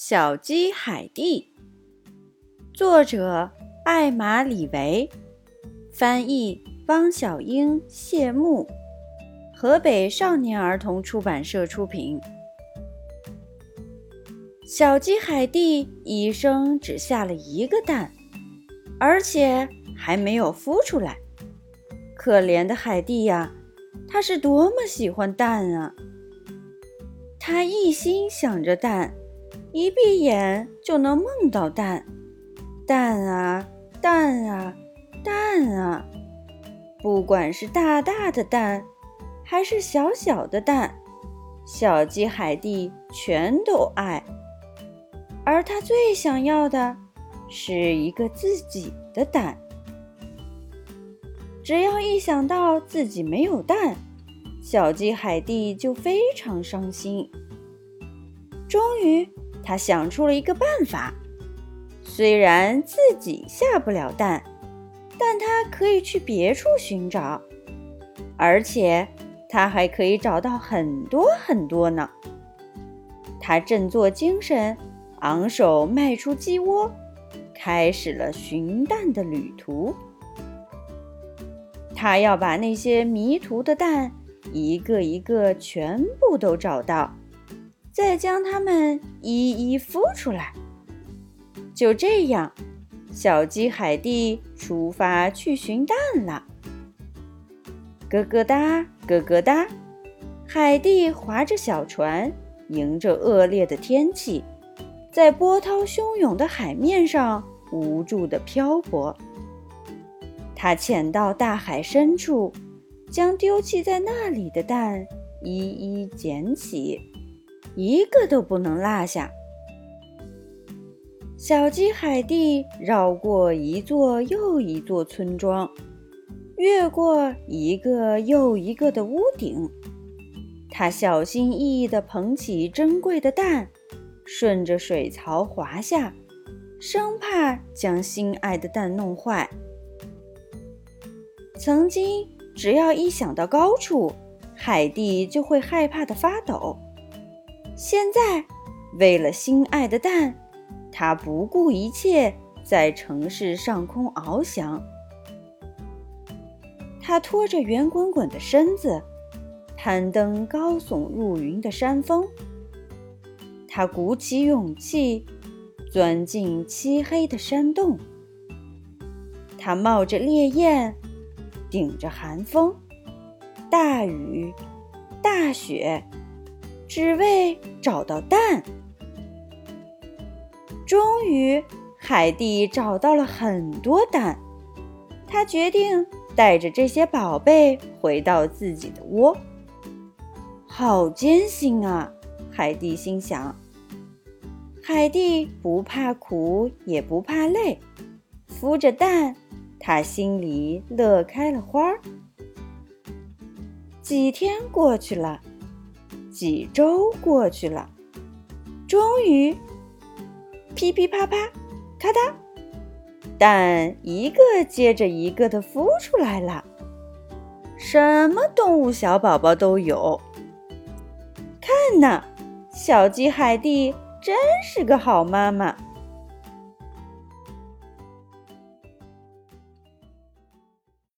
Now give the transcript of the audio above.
小鸡海蒂，作者艾玛里维，翻译汪小英、谢幕，河北少年儿童出版社出品。小鸡海蒂一生只下了一个蛋，而且还没有孵出来。可怜的海蒂呀，它是多么喜欢蛋啊！它一心想着蛋。一闭眼就能梦到蛋，蛋啊蛋啊蛋啊！不管是大大的蛋，还是小小的蛋，小鸡海蒂全都爱。而它最想要的是一个自己的蛋。只要一想到自己没有蛋，小鸡海蒂就非常伤心。终于。他想出了一个办法，虽然自己下不了蛋，但他可以去别处寻找，而且他还可以找到很多很多呢。他振作精神，昂首迈出鸡窝，开始了寻蛋的旅途。他要把那些迷途的蛋一个一个全部都找到。再将它们一一孵出来。就这样，小鸡海蒂出发去寻蛋了。咯咯哒，咯咯哒，海蒂划着小船，迎着恶劣的天气，在波涛汹涌的海面上无助地漂泊。它潜到大海深处，将丢弃在那里的蛋一一捡起。一个都不能落下。小鸡海蒂绕过一座又一座村庄，越过一个又一个的屋顶，它小心翼翼地捧起珍贵的蛋，顺着水槽滑下，生怕将心爱的蛋弄坏。曾经，只要一想到高处，海蒂就会害怕的发抖。现在，为了心爱的蛋，他不顾一切在城市上空翱翔。他拖着圆滚滚的身子，攀登高耸入云的山峰。他鼓起勇气，钻进漆黑的山洞。他冒着烈焰，顶着寒风、大雨、大雪。只为找到蛋。终于，海蒂找到了很多蛋。他决定带着这些宝贝回到自己的窝。好艰辛啊！海蒂心想。海蒂不怕苦，也不怕累，孵着蛋，他心里乐开了花儿。几天过去了。几周过去了，终于，噼噼啪啪，咔嗒，蛋一个接着一个的孵出来了。什么动物小宝宝都有。看呐，小鸡海蒂真是个好妈妈。